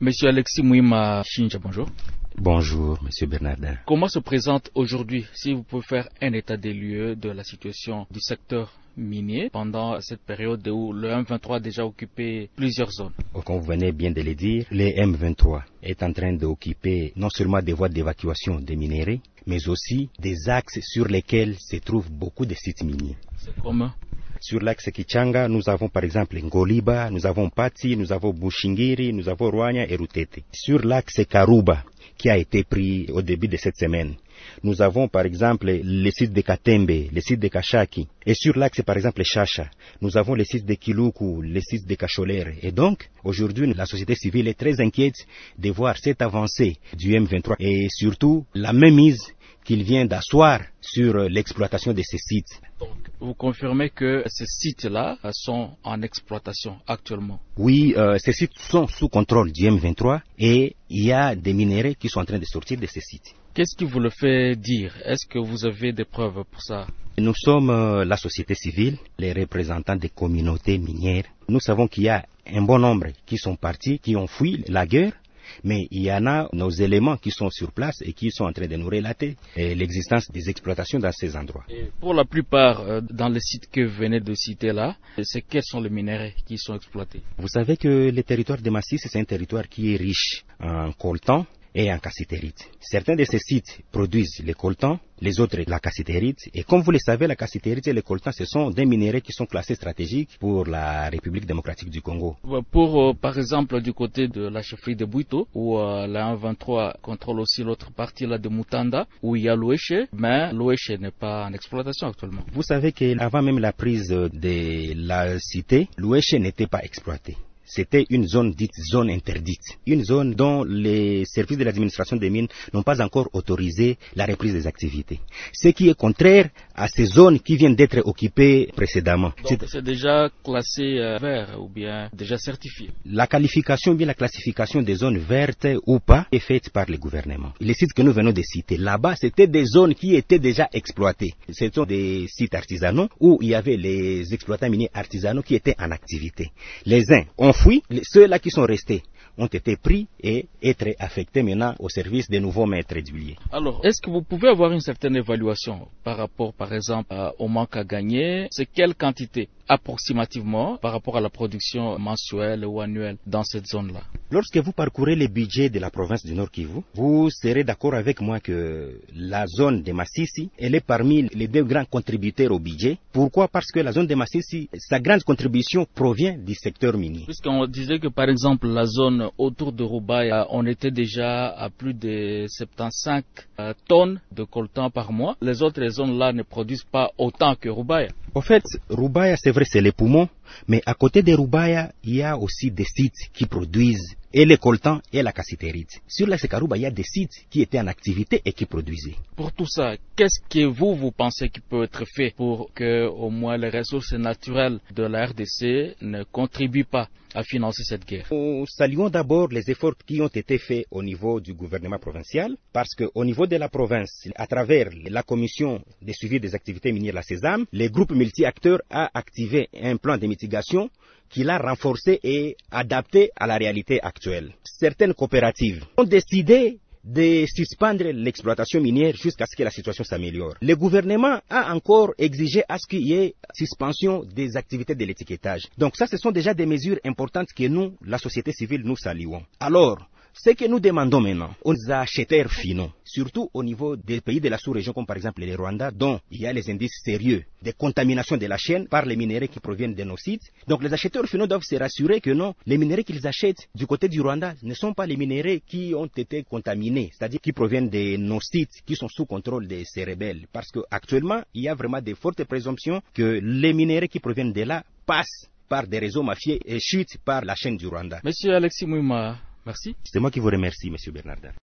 Monsieur Alexis Mouima Chinja, bonjour. Bonjour, Monsieur Bernardin. Comment se présente aujourd'hui, si vous pouvez faire un état des lieux de la situation du secteur minier pendant cette période où le M23 a déjà occupé plusieurs zones? Comme vous venez bien de le dire, le M23 est en train d'occuper non seulement des voies d'évacuation des minéraux, mais aussi des axes sur lesquels se trouvent beaucoup de sites miniers. C'est comme sur l'axe Kichanga, nous avons par exemple Ngoliba, nous avons Pati, nous avons Bushingiri, nous avons Rwanya et Rutete. Sur l'axe Karuba, qui a été pris au début de cette semaine, nous avons par exemple le site de Katembe, le site de Kashaki. Et sur l'axe par exemple Chacha, nous avons le site de Kiluku, le site de Kacholere. Et donc, aujourd'hui, la société civile est très inquiète de voir cette avancée du M23 et surtout la même mise qu'il vient d'asseoir sur l'exploitation de ces sites. Donc, vous confirmez que ces sites-là sont en exploitation actuellement? Oui, euh, ces sites sont sous contrôle du M23 et il y a des minéraux qui sont en train de sortir de ces sites. Qu'est-ce qui vous le fait dire? Est-ce que vous avez des preuves pour ça? Nous sommes euh, la société civile, les représentants des communautés minières. Nous savons qu'il y a un bon nombre qui sont partis, qui ont fui la guerre mais il y en a nos éléments qui sont sur place et qui sont en train de nous relater l'existence des exploitations dans ces endroits. Et pour la plupart, euh, dans les sites que vous venez de citer là, c'est quels sont les minéraux qui sont exploités? Vous savez que le territoire de Massis, c'est un territoire qui est riche en coltan, et en cassitérite. Certains de ces sites produisent le coltan, les autres la cassitérite. Et comme vous le savez, la cassitérite et le coltan, ce sont des minéraux qui sont classés stratégiques pour la République démocratique du Congo. Pour, euh, par exemple, du côté de la chefferie de Buito, où euh, la 123 contrôle aussi l'autre partie là de Mutanda, où il y a l'Ouéché, mais l'Ouéché n'est pas en exploitation actuellement. Vous savez qu'avant même la prise de la cité, l'Ouéché n'était pas exploité c'était une zone dite zone interdite, une zone dont les services de l'administration des mines n'ont pas encore autorisé la reprise des activités. Ce qui est contraire à ces zones qui viennent d'être occupées précédemment. c'est déjà classé euh, vert ou bien déjà certifié La qualification, bien la classification des zones vertes ou pas est faite par le gouvernement. Les sites que nous venons de citer, là-bas, c'était des zones qui étaient déjà exploitées. Ce sont des sites artisanaux où il y avait les exploitants miniers artisanaux qui étaient en activité. Les uns ont fui, ceux-là qui sont restés ont été pris et être affectés maintenant au service des nouveaux maîtres d'huiliers. Alors, est-ce que vous pouvez avoir une certaine évaluation par rapport, par exemple, au manque à gagner? C'est quelle quantité? Approximativement par rapport à la production mensuelle ou annuelle dans cette zone-là Lorsque vous parcourez les budgets de la province du Nord Kivu, vous serez d'accord avec moi que la zone de Massissi, elle est parmi les deux grands contributeurs au budget. Pourquoi? Parce que la zone de Massissi, sa grande contribution provient du secteur minier. Puisqu'on disait que par exemple la zone autour de Roubaï, on était déjà à plus de 75 euh, tonnes de coltan par mois. Les autres zones-là ne produisent pas autant que Roubaï. En fait, Roubaïa, c'est vrai, c'est les poumons, mais à côté de Roubaïa, il y a aussi des sites qui produisent et les coltans et la cassitérite. Sur la Sekarouba, il y a des sites qui étaient en activité et qui produisaient. Pour tout ça, qu'est-ce que vous, vous pensez qui peut être fait pour que au moins les ressources naturelles de la RDC ne contribuent pas à financer cette guerre? Nous saluons d'abord les efforts qui ont été faits au niveau du gouvernement provincial, parce qu'au niveau de la province, à travers la commission de suivi des activités minières, la CESAM, les groupes multi-acteurs a activé un plan de mitigation qu'il a renforcé et adapté à la réalité actuelle. Certaines coopératives ont décidé de suspendre l'exploitation minière jusqu'à ce que la situation s'améliore. Le gouvernement a encore exigé à ce qu'il y ait suspension des activités de l'étiquetage. Donc ça, ce sont déjà des mesures importantes que nous, la société civile, nous saluons. Alors, ce que nous demandons maintenant aux acheteurs finaux, surtout au niveau des pays de la sous-région comme par exemple le Rwanda, dont il y a les indices sérieux de contamination de la chaîne par les minéraux qui proviennent de nos sites. Donc les acheteurs finaux doivent se rassurer que non, les minéraux qu'ils achètent du côté du Rwanda ne sont pas les minéraux qui ont été contaminés, c'est-à-dire qui proviennent de nos sites qui sont sous contrôle de ces rebelles. Parce qu'actuellement, il y a vraiment de fortes présomptions que les minéraux qui proviennent de là passent par des réseaux mafieux et chutent par la chaîne du Rwanda. Monsieur Alexis Mouima, Merci. C'est moi qui vous remercie, Monsieur Bernardin.